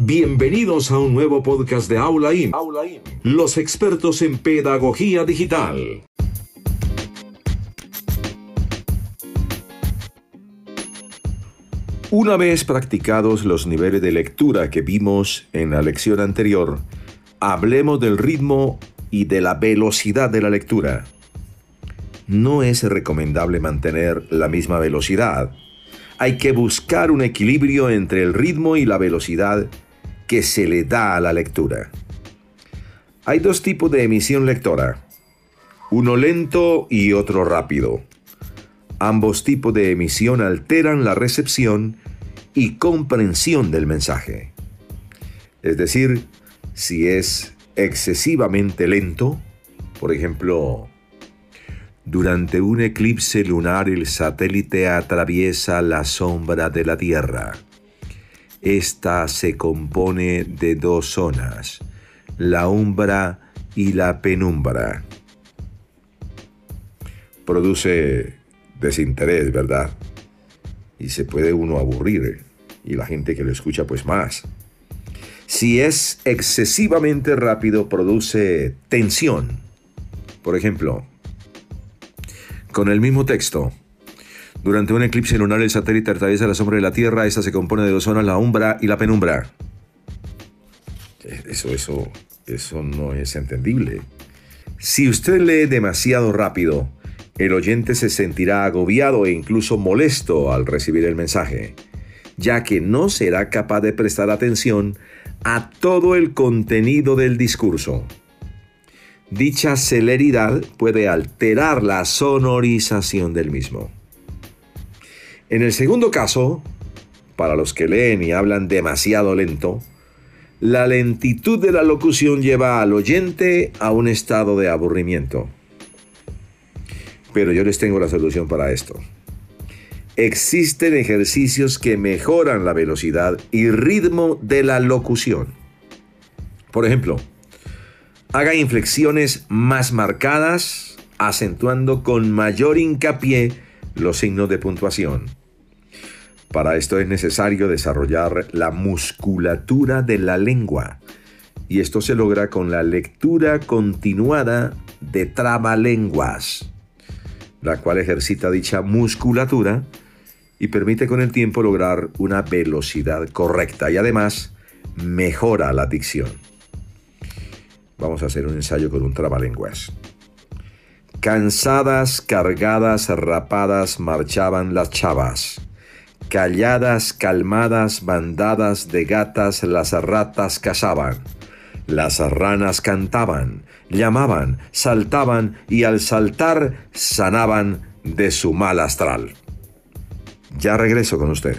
Bienvenidos a un nuevo podcast de Aula IM, los expertos en pedagogía digital. Una vez practicados los niveles de lectura que vimos en la lección anterior, hablemos del ritmo y de la velocidad de la lectura. No es recomendable mantener la misma velocidad. Hay que buscar un equilibrio entre el ritmo y la velocidad que se le da a la lectura. Hay dos tipos de emisión lectora, uno lento y otro rápido. Ambos tipos de emisión alteran la recepción y comprensión del mensaje. Es decir, si es excesivamente lento, por ejemplo, durante un eclipse lunar el satélite atraviesa la sombra de la Tierra esta se compone de dos zonas, la umbra y la penumbra. Produce desinterés, ¿verdad? Y se puede uno aburrir, y la gente que lo escucha pues más. Si es excesivamente rápido, produce tensión. Por ejemplo, con el mismo texto, durante un eclipse lunar el satélite atraviesa la sombra de la Tierra. Esta se compone de dos zonas, la umbra y la penumbra. Eso, eso, eso no es entendible. Si usted lee demasiado rápido, el oyente se sentirá agobiado e incluso molesto al recibir el mensaje, ya que no será capaz de prestar atención a todo el contenido del discurso. Dicha celeridad puede alterar la sonorización del mismo. En el segundo caso, para los que leen y hablan demasiado lento, la lentitud de la locución lleva al oyente a un estado de aburrimiento. Pero yo les tengo la solución para esto. Existen ejercicios que mejoran la velocidad y ritmo de la locución. Por ejemplo, haga inflexiones más marcadas, acentuando con mayor hincapié los signos de puntuación. Para esto es necesario desarrollar la musculatura de la lengua y esto se logra con la lectura continuada de trabalenguas, la cual ejercita dicha musculatura y permite con el tiempo lograr una velocidad correcta y además mejora la dicción. Vamos a hacer un ensayo con un trabalenguas. Cansadas, cargadas, rapadas marchaban las chavas Calladas, calmadas, bandadas de gatas las ratas cazaban. Las ranas cantaban, llamaban, saltaban y al saltar sanaban de su mal astral. Ya regreso con usted.